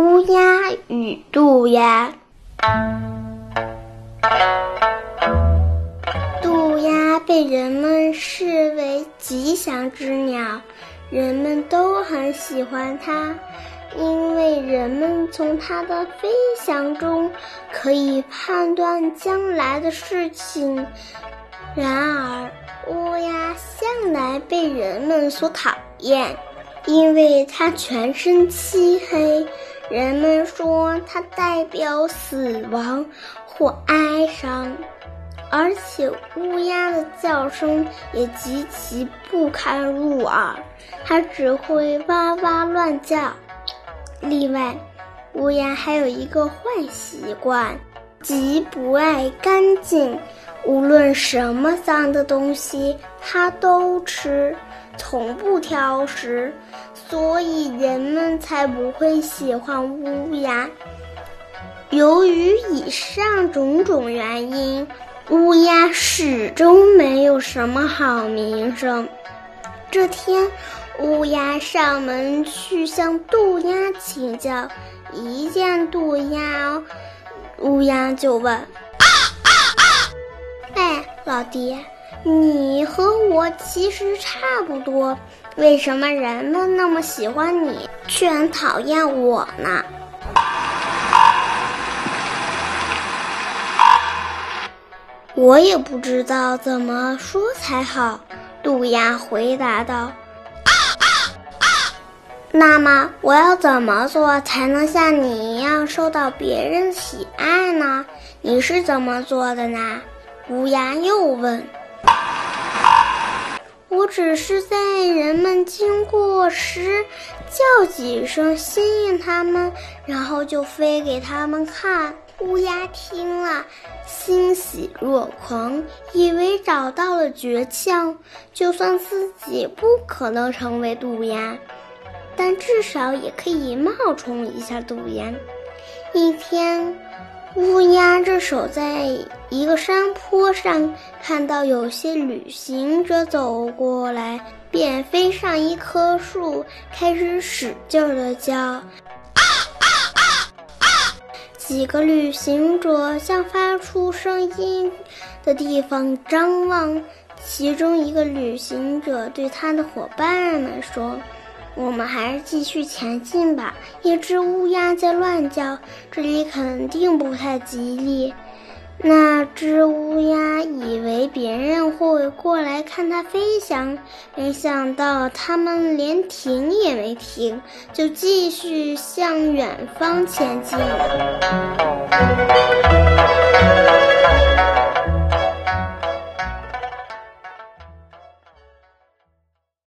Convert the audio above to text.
乌鸦与渡鸦。渡鸦被人们视为吉祥之鸟，人们都很喜欢它，因为人们从它的飞翔中可以判断将来的事情。然而，乌鸦向来被人们所讨厌，因为它全身漆黑。人们说它代表死亡或哀伤，而且乌鸦的叫声也极其不堪入耳，它只会哇哇乱叫。另外，乌鸦还有一个坏习惯，极不爱干净，无论什么脏的东西它都吃。从不挑食，所以人们才不会喜欢乌鸦。由于以上种种原因，乌鸦始终没有什么好名声。这天，乌鸦上门去向渡鸦请教，一见渡鸦，乌鸦就问：“，老爹。”你和我其实差不多，为什么人们那么喜欢你，却很讨厌我呢？我也不知道怎么说才好。杜鸦回答道：“那么我要怎么做才能像你一样受到别人喜爱呢？你是怎么做的呢？”乌鸦又问。我只是在人们经过时叫几声，吸引他们，然后就飞给他们看。乌鸦听了，欣喜若狂，以为找到了诀窍。就算自己不可能成为渡鸦，但至少也可以冒充一下渡鸦。一天。乌鸦这守在一个山坡上，看到有些旅行者走过来，便飞上一棵树，开始使劲的叫。几个旅行者向发出声音的地方张望，其中一个旅行者对他的伙伴们说。我们还是继续前进吧。一只乌鸦在乱叫，这里肯定不太吉利。那只乌鸦以为别人会过来看它飞翔，没想到它们连停也没停，就继续向远方前进了。